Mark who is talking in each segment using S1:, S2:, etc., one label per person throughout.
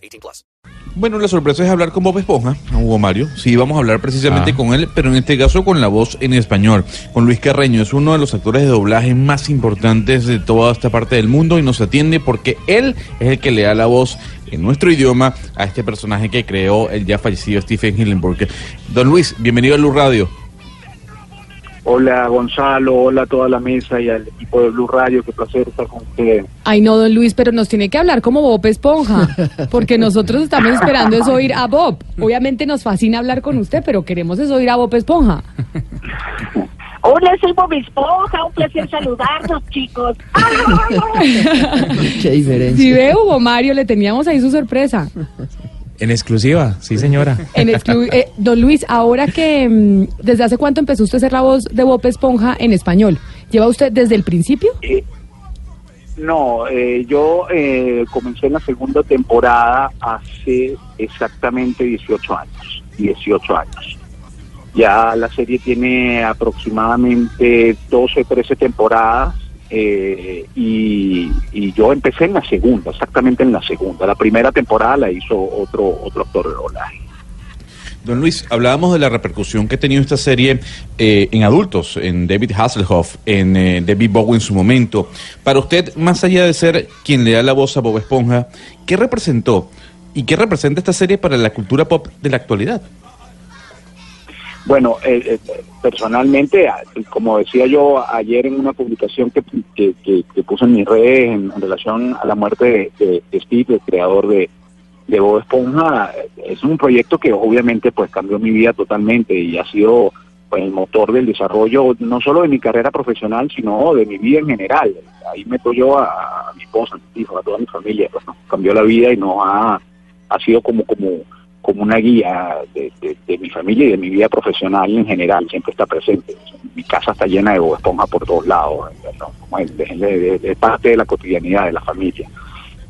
S1: 18 plus.
S2: Bueno, la sorpresa es hablar con Bob Esponja, Hugo Mario. Sí, vamos a hablar precisamente
S3: Ah.
S2: con él, pero en este caso con la voz en español. Con Luis Carreño, es uno de los actores de doblaje más importantes de toda esta parte del mundo y nos atiende porque él es el que le da la voz en nuestro idioma a este personaje que creó el ya fallecido Stephen Hillenburg. Don Luis, bienvenido a Luz Radio.
S4: Hola Gonzalo, hola a toda la mesa y al equipo de Blue Radio, qué placer estar con ustedes.
S5: Ay, no, don Luis, pero nos tiene que hablar como Bob Esponja, porque nosotros estamos esperando es oír a Bob. Obviamente nos fascina hablar con usted, pero queremos es oír a Bob Esponja.
S6: Hola, soy Bob Esponja, un placer saludarlos, chicos.
S3: Qué diferencia.
S5: Si ve, Hugo Mario, le teníamos ahí su sorpresa.
S3: En exclusiva, sí señora.
S5: En exclu- eh, don Luis, ahora que, mm, ¿desde hace cuánto empezó usted a ser la voz de Bob Esponja en español? ¿Lleva usted desde el principio?
S4: Eh, no, eh, yo eh, comencé en la segunda temporada hace exactamente 18 años, 18 años. Ya la serie tiene aproximadamente 12, 13 temporadas eh, y, y yo empecé en la segunda, exactamente en la segunda. La primera temporada la hizo otro, otro actor de doblaje.
S2: Don Luis, hablábamos de la repercusión que ha tenido esta serie eh, en adultos, en David Hasselhoff, en eh, David Bowie en su momento. Para usted, más allá de ser quien le da la voz a Bob Esponja, ¿qué representó y qué representa esta serie para la cultura pop de la actualidad?
S4: Bueno, eh, eh, personalmente, como decía yo ayer en una publicación que, que, puse en mis redes en, relación a la muerte de, Steve, el creador de, de Bob Esponja, eh, es un proyecto que obviamente pues cambió mi vida totalmente y ha sido pues, el motor del desarrollo no solo de mi carrera profesional, sino de mi vida en general. Ahí meto yo a, a mi esposa, a mis hijos, a toda mi familia, pues, ¿no? cambió la vida y nos ha, ha sido como como como una guía de, de- mi familia y de mi vida profesional en general, siempre está presente. Mi casa está llena de Bob Esponja por todos lados, es, parte de la cotidianidad de la familia.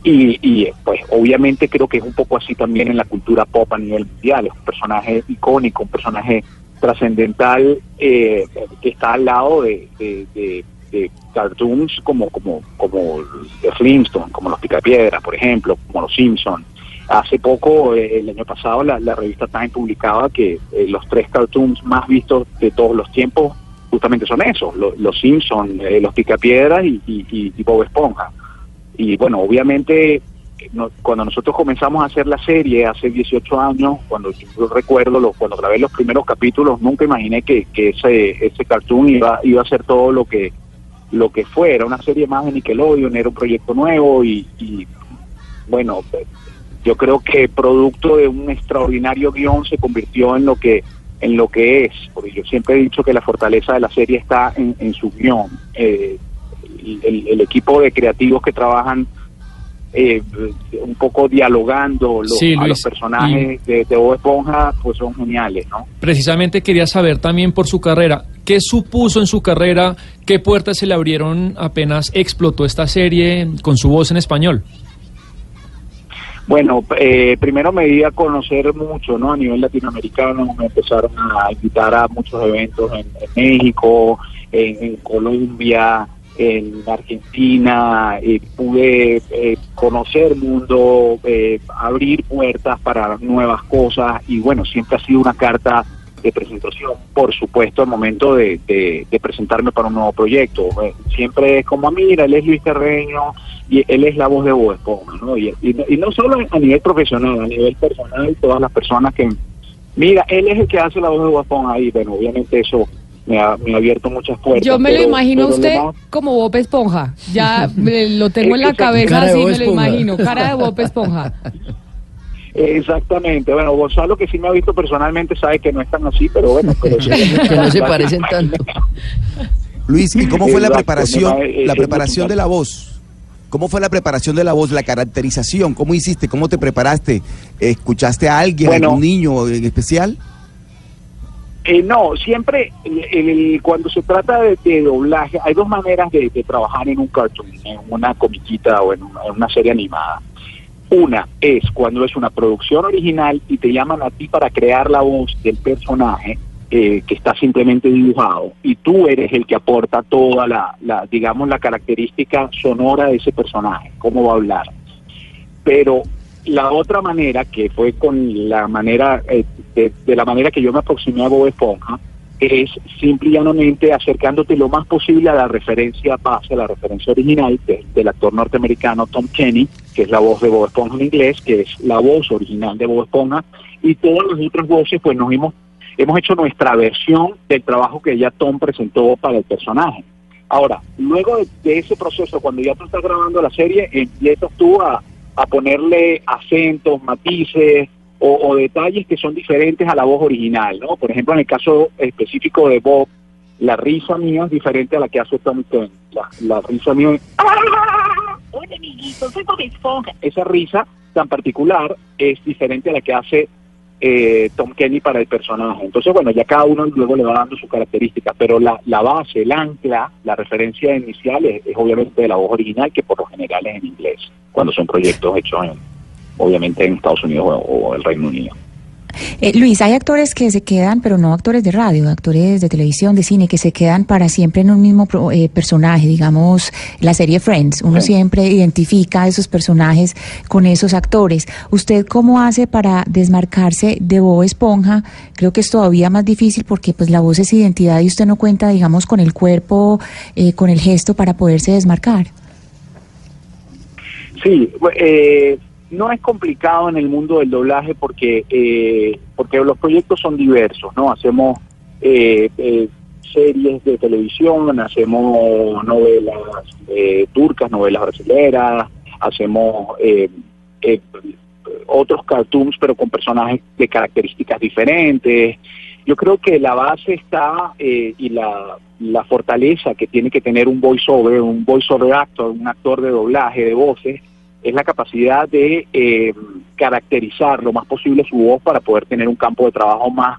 S4: Y, y, pues obviamente creo que es un poco así también en la cultura pop a nivel mundial, es un personaje icónico, un personaje trascendental eh, que está al lado de, de- de- de cartoons como como como The Flintstones, como los Picapiedras, por ejemplo, como los Simpsons. Hace poco, eh, el año pasado, la, la revista Time publicaba que eh, los tres cartoons más vistos de todos los tiempos justamente son esos, lo- los Simpsons, eh, los Picapiedras y, y, y- Bob Esponja. Y bueno, obviamente, cuando nosotros comenzamos a hacer la serie hace 18 años, cuando yo recuerdo, lo- cuando grabé los primeros capítulos, nunca imaginé que, que ese, ese cartoon iba, iba a ser todo lo que lo que fue, era una serie más de Nickelodeon, era un proyecto nuevo y, y, bueno, yo creo que producto de un extraordinario guion se convirtió en lo que en lo que es, porque yo siempre he dicho que la fortaleza de la serie está en, en su guion. Eh, el, equipo de creativos que trabajan eh, un poco dialogando los-
S7: Sí,
S4: a los personajes de, de Bob Esponja, pues son geniales, ¿no?
S7: Precisamente quería saber también por su carrera, ¿qué supuso en su carrera? ¿Qué puertas se le abrieron apenas explotó esta serie con su voz en español?
S4: Bueno, eh, primero me di a conocer mucho, ¿no? A nivel latinoamericano me empezaron a invitar a muchos eventos en, México, en, Colombia, en Argentina, y pude eh, conocer mundo, eh, abrir puertas para nuevas cosas y bueno, siempre ha sido una carta de presentación, por supuesto, al momento de, de- de presentarme para un nuevo proyecto. Eh, siempre es como, mira, él es Luis Terreño y él es la voz de Bob Esponja, ¿no? Y, y no- y no solo a nivel profesional, a nivel personal, todas las personas que, mira, él es el que hace la voz de Bob Esponja y bueno, obviamente eso me ha, me ha abierto muchas puertas.
S5: Yo me lo
S4: pero-
S5: imagino a
S4: pero
S5: usted como Bob Esponja. Ya me lo tengo en la
S4: Exacto.
S5: cabeza
S3: Cara de
S5: así, me lo imagino. Cara de Bob Esponja.
S4: Exactamente, bueno, Gonzalo que sí me ha visto personalmente sabe que no es tan así, pero bueno, pero sí.
S3: Que no se parecen tanto.
S8: Luis, ¿y cómo fue la preparación,
S4: eh,
S8: la
S4: eh,
S8: preparación
S4: mucho-
S8: de la voz? ¿Cómo fue la preparación de la voz, la caracterización? ¿Cómo hiciste? ¿Cómo te preparaste? ¿Escuchaste a alguien,
S4: Bueno.
S8: algún niño en especial?
S4: Eh, no, siempre el- el- cuando se trata de, de doblaje, hay dos maneras de, de trabajar en un cartoon, en una comiquita o en una, en una serie animada. Una es cuando es una producción original y te llaman a ti para crear la voz del personaje eh, que está simplemente dibujado y tú eres el que aporta toda la, la, digamos, la característica sonora de ese personaje, cómo va a hablar. Pero la otra manera, que fue con la manera, eh, de, de la manera que yo me aproximé a Bob Esponja, es simple y llanamente acercándote lo más posible a la referencia base, a la referencia original de- del actor norteamericano Tom Kenny, que es la voz de Bob Esponja en inglés, que es la voz original de Bob Esponja, y todas las otras voces, pues nos hemos, hemos hecho nuestra versión del trabajo que ya Tom presentó para el personaje. Ahora, luego de, de ese proceso, cuando ya tú estás grabando la serie, empiezas tú a, a ponerle acentos, matices o, o detalles que son diferentes a la voz original, ¿no? Por ejemplo, en el caso específico de Bob, la risa mía es diferente a la que hace Tom Kenny. La, la risa mía es-
S6: Soy Bob
S4: esa risa tan particular es diferente a la que hace eh, Tom Kenny para el personaje. Entonces, bueno, ya cada uno luego le va dando su característica, pero la, la base, el ancla, la referencia inicial es, es obviamente de la voz original, que por lo general es en inglés, cuando son proyectos hechos en, obviamente en Estados Unidos o, o el Reino Unido.
S9: Eh, Luis, hay actores que se quedan, pero no actores de radio, actores de televisión, de cine, que se quedan para siempre en un mismo pro- eh, personaje, digamos, la serie Friends. Uno
S4: Sí.
S9: siempre identifica a esos personajes con esos actores. ¿Usted cómo hace para desmarcarse de Bob Esponja? Creo que es todavía más difícil porque pues la voz es identidad y usted no cuenta, digamos, con el cuerpo, eh, con el gesto para poderse desmarcar.
S4: Sí, eh, no es complicado en el mundo del doblaje porque eh, porque los proyectos son diversos, ¿no? Hacemos eh, eh, series de televisión, hacemos novelas eh, turcas, novelas brasileras, hacemos eh, eh, otros cartoons pero con personajes de características diferentes. Yo creo que la base está y la, la fortaleza que tiene que tener un voiceover, un voiceover actor, un actor de doblaje, de voces, es la capacidad de eh, caracterizar lo más posible su voz para poder tener un campo de trabajo más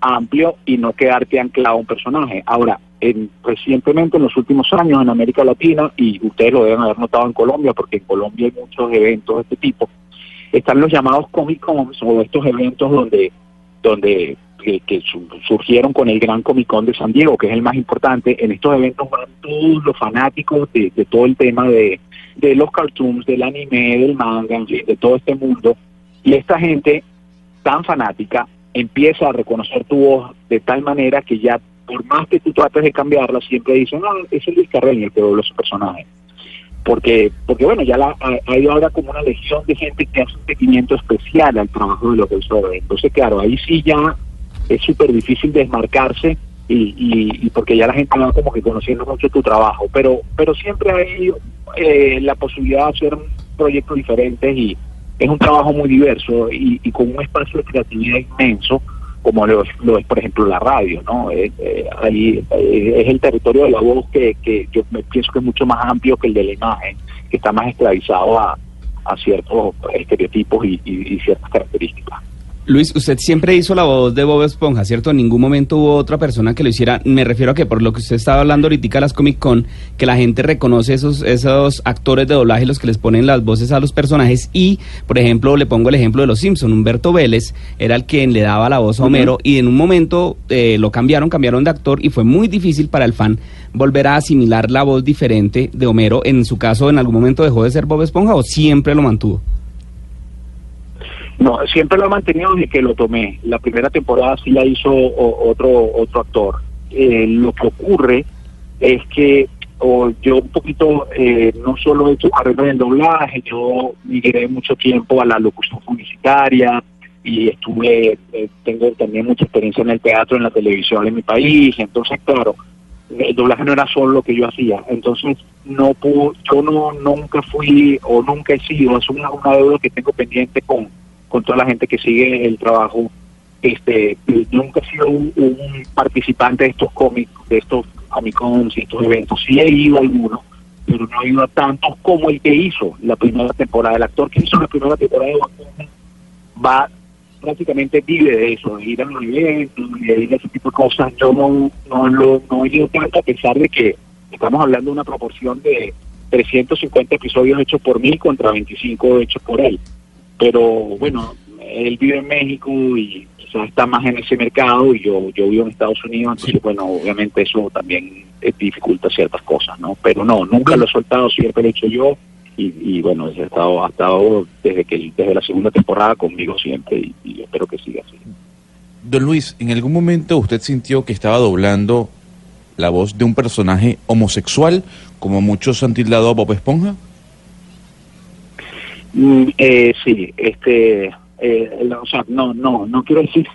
S4: amplio y no quedarte anclado a un personaje. Ahora, en, recientemente en los últimos años en América Latina, y ustedes lo deben haber notado en Colombia, porque en Colombia hay muchos eventos de este tipo, están los llamados Comic Cons o estos eventos donde, donde que, que su- surgieron con el Gran Comic Con de San Diego, que es el más importante. En estos eventos van todos los fanáticos de, de todo el tema de, de los cartoons, del anime, del manga, en fin, de todo este mundo. Y esta gente tan fanática empieza a reconocer tu voz de tal manera que ya, por más que tú trates de cambiarla, siempre dicen, no, es el Luis Carreño el que dobló su personaje. Porque, porque bueno, ya la, hay- ahora como una legión de gente que hace un seguimiento especial al trabajo de los voiceovers. Entonces, claro, ahí sí ya es súper difícil desmarcarse y, y, y porque ya la gente va como que conociendo mucho tu trabajo. Pero, pero siempre hay eh, la posibilidad de hacer proyectos diferentes y es un trabajo muy diverso y, con un espacio de creatividad inmenso como lo, lo es por ejemplo la radio no Eh, eh, ahí eh, es el territorio de la voz que, que yo me pienso que es mucho más amplio que el de la imagen que está más esclavizado a, a ciertos estereotipos y ciertas características
S10: Luis, usted siempre hizo la voz de Bob Esponja, ¿cierto? En ningún momento hubo otra persona que lo hiciera. Me refiero a que por lo que usted estaba hablando ahorita las Comic Con, que la gente reconoce esos, esos actores de doblaje, los que les ponen las voces a los personajes. Y, por ejemplo, le pongo el ejemplo de los Simpson. Humberto Vélez era el quien le daba la voz a Homero y en un momento eh, lo cambiaron, cambiaron de actor y fue muy difícil para el fan volver a asimilar la voz diferente de Homero. En su caso, ¿en algún momento dejó de ser Bob Esponja o siempre lo mantuvo?
S4: No, siempre lo he mantenido desde que lo tomé. La primera temporada sí la hizo otro otro actor. Eh, lo que ocurre es que o yo un poquito, eh, no solo he hecho carrera en doblaje, yo migré mucho tiempo a la locución publicitaria y estuve, eh, tengo también mucha experiencia en el teatro, en la televisión en mi país, entonces claro, el doblaje no era solo lo que yo hacía, entonces no pudo, yo no nunca fui o nunca he sido, es una, una deuda que tengo pendiente con, con toda la gente que sigue el trabajo. Este, nunca he sido un, participante de estos cómics, de estos Comic Cons y estos eventos. Sí he ido a algunos, pero no ha ido a tantos como el que hizo la primera temporada. El actor que hizo la primera temporada de Esponja va prácticamente vive de eso, de ir a los eventos, de ir a ese tipo de cosas. Yo no, no, lo, no he ido tanto a pesar de que estamos hablando de una proporción de 350 episodios hechos por mí contra 25 hechos por él. Pero bueno, él vive en México y quizás está más en ese mercado y yo, yo vivo en Estados Unidos, entonces bueno, obviamente eso también eh, dificulta ciertas cosas, ¿no? Pero no, nunca lo he soltado, siempre lo he hecho yo y, y bueno, ha estado, ha estado desde que desde la segunda temporada conmigo siempre y, y espero que siga así.
S2: Don Luis, ¿en algún momento usted sintió que estaba doblando la voz de un personaje homosexual, como muchos han tildado a Bob Esponja?
S4: Mm, eh, sí, este, eh, o sea, no, no, no quiero decir,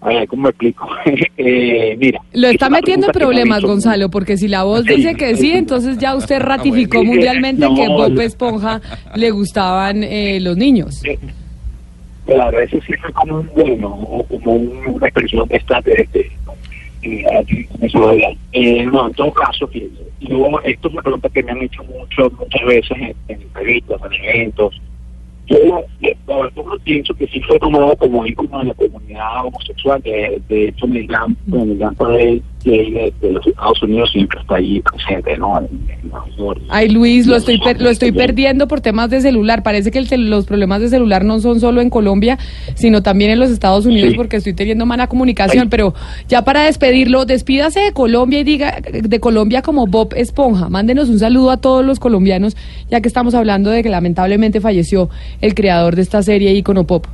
S4: a ver, ¿cómo me explico? eh, mira.
S5: Lo
S4: es
S5: está metiendo en
S4: me
S5: problemas, Gonzalo, porque si la voz
S4: Sí,
S5: dice que sí, entonces ya usted ratificó
S4: bueno.
S5: mundialmente
S4: No,
S5: que Bob. Esponja le gustaban eh, los niños.
S4: Eh, Claro, eso sí fue como un bueno, o como un- una expresión de esta de, de- eh, no, en todo caso, yo, esto es una pregunta que me han hecho mucho, muchas veces en, en entrevistas, en eventos. Yo, la verdad, pienso que sí fue tomado como ícono de la comunidad homosexual. De, de hecho, gran padre gay de, de los Estados Unidos siempre está ahí presente, ¿no? En, en.
S5: Ay, Luis, lo estoy per- lo estoy perdiendo por temas de celular. Parece que el los problemas de celular no son solo en Colombia, sino también en los Estados Unidos,
S4: Sí.
S5: porque estoy teniendo mala comunicación.
S4: Ay.
S5: Pero ya para despedirlo, despídase de Colombia y diga de Colombia como Bob Esponja. Mándenos un saludo a todos los colombianos, ya que estamos hablando de que lamentablemente falleció el creador de esta serie Icono Pop.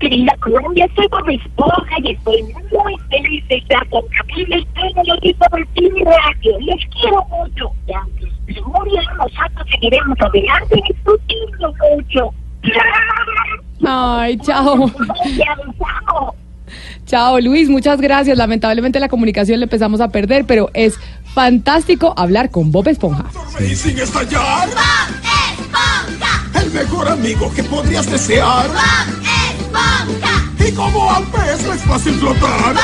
S6: Querida Colombia, soy Bob Esponja y estoy muy feliz de estar con Camila y aquí por Martín Radio. Les quiero mucho. Y aunque se murieron, nosotros seguiremos adelante disfrutando mucho.
S5: Ay, chao. Chao, Luis, muchas gracias. Lamentablemente la comunicación la empezamos a perder, pero es fantástico hablar con Bob Esponja.
S11: Y sin estallar. El mejor amigo que podrías desear. Y como al pez no es fácil flotar.